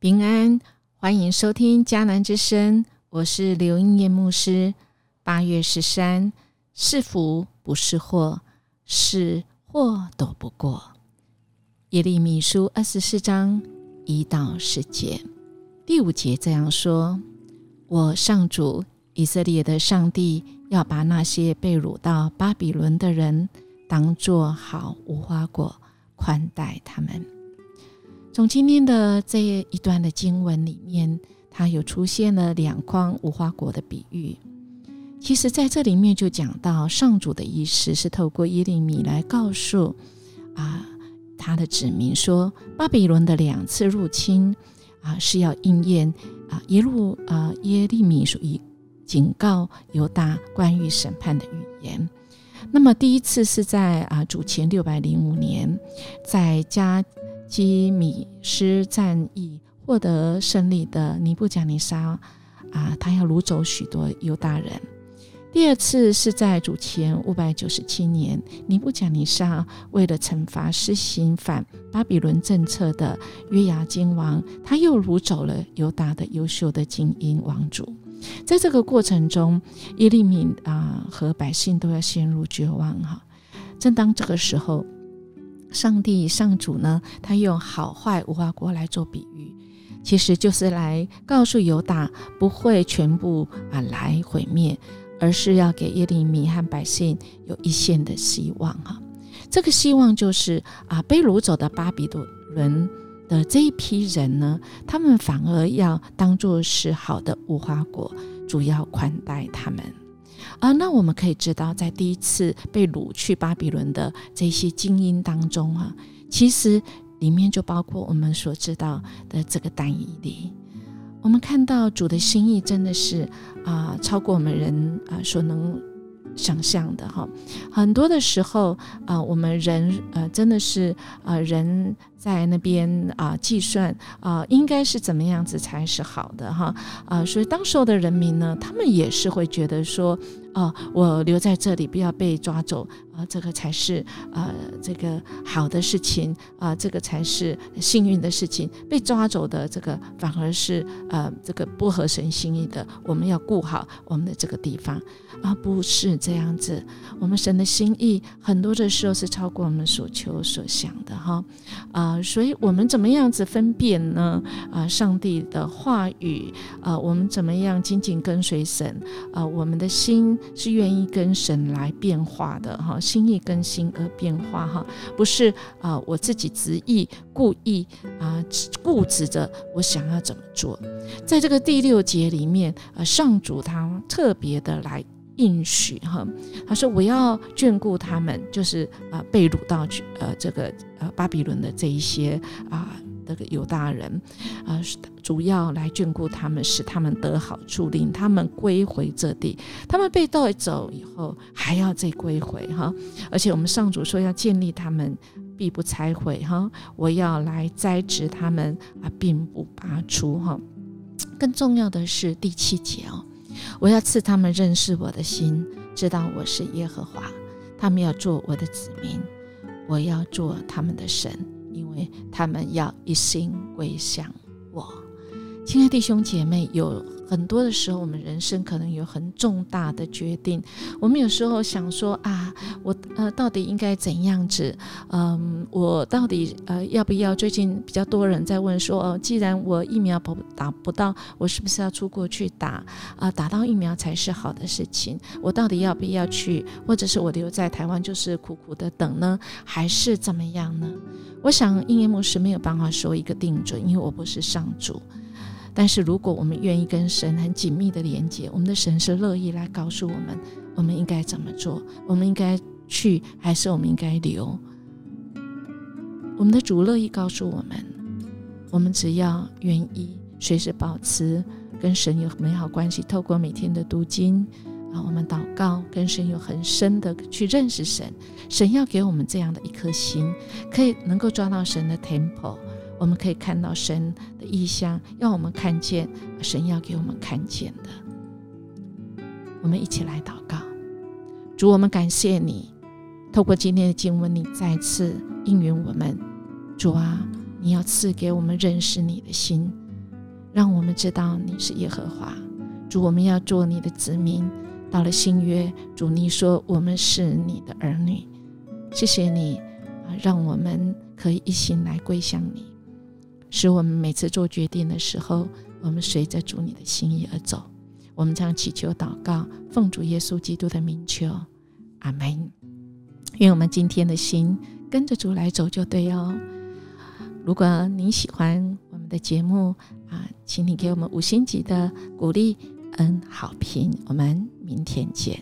平安，欢迎收听迦南之声，我是刘英叶牧师。八月十三，是福不是祸，是祸躲不过。耶利米书二十四章一到十节，第五节这样说：“我上主以色列的上帝要把那些被掳到巴比伦的人当作好无花果宽待他们。”从今天的这一段的经文里面，它有出现了两筐无花果的比喻。其实，在这里面就讲到上主的意思是透过耶利米来告诉啊他的子民说，巴比伦的两次入侵啊是要应验啊耶路啊耶利米属于警告犹大关于审判的预言。那么第一次是在啊主前六百零五年，在加。基米斯战役获得胜利的尼布甲尼撒啊，他要掳走许多犹大人。第二次是在主前五百九十七年，尼布甲尼撒为了惩罚施行反巴比伦政策的约雅金王，他又掳走了犹大的优秀的精英王主。在这个过程中，耶利米啊和百姓都要陷入绝望哈。正当这个时候。上帝上主呢，他用好坏无花果来做比喻，其实就是来告诉犹大不会全部啊来毁灭，而是要给耶利米和百姓有一线的希望哈。这个希望就是啊被掳走的巴比伦的这一批人呢，他们反而要当做是好的无花果，主要宽待他们。啊，那我们可以知道，在第一次被掳去巴比伦的这些精英当中啊，其实里面就包括我们所知道的这个丹以利。我们看到主的心意真的是啊，超过我们人啊所能想象的哈。很多的时候啊，我们人呃真的是啊人。在那边啊，计算啊，应该是怎么样子才是好的哈啊，所以当时候的人民呢，他们也是会觉得说，哦，我留在这里，不要被抓走啊，这个才是呃这个好的事情啊，这个才是幸运的事情。被抓走的这个反而是呃这个不合神心意的，我们要顾好我们的这个地方，而不是这样子。我们神的心意很多的时候是超过我们所求所想的哈。啊，所以我们怎么样子分辨呢？啊，上帝的话语，啊，我们怎么样紧紧跟随神？啊，我们的心是愿意跟神来变化的哈，心意跟心而变化哈，不是啊，我自己执意故意啊固执着我想要怎么做。在这个第六节里面，呃，上主他特别的来。应许哈，他说我要眷顾他们，就是啊被掳到去呃这个呃巴比伦的这一些啊个犹大人啊，主要来眷顾他们，使他们得好处，令他们归回这地。他们被带走以后，还要再归回哈。而且我们上主说要建立他们，必不拆毁哈。我要来栽植他们啊，并不拔出哈。更重要的是第七节哦。我要赐他们认识我的心，知道我是耶和华。他们要做我的子民，我要做他们的神，因为他们要一心归向我。亲爱的弟兄姐妹，有。很多的时候，我们人生可能有很重大的决定。我们有时候想说啊，我呃到底应该怎样子？嗯，我到底呃要不要？最近比较多人在问说，哦，既然我疫苗不打不到，我是不是要出国去打？啊，打到疫苗才是好的事情。我到底要不要去？或者是我留在台湾就是苦苦的等呢？还是怎么样呢？我想应验牧师没有办法说一个定准，因为我不是上主。但是，如果我们愿意跟神很紧密的连接，我们的神是乐意来告诉我们，我们应该怎么做，我们应该去，还是我们应该留？我们的主乐意告诉我们，我们只要愿意随时保持跟神有美好关系，透过每天的读经啊，我们祷告，跟神有很深的去认识神，神要给我们这样的一颗心，可以能够抓到神的 temple。我们可以看到神的意象，让我们看见神要给我们看见的。我们一起来祷告，主，我们感谢你，透过今天的经文，你再次应允我们。主啊，你要赐给我们认识你的心，让我们知道你是耶和华。主，我们要做你的子民。到了新约，主你说我们是你的儿女。谢谢你啊，让我们可以一心来归向你，使我们每次做决定的时候，我们随着主你的心意而走。我们将祈求祷告，奉主耶稣基督的名求，阿门。愿我们今天的心跟着主来走就对哦。如果您喜欢我们的节目啊，请你给我们五星级的鼓励，嗯，好评。我们明天见。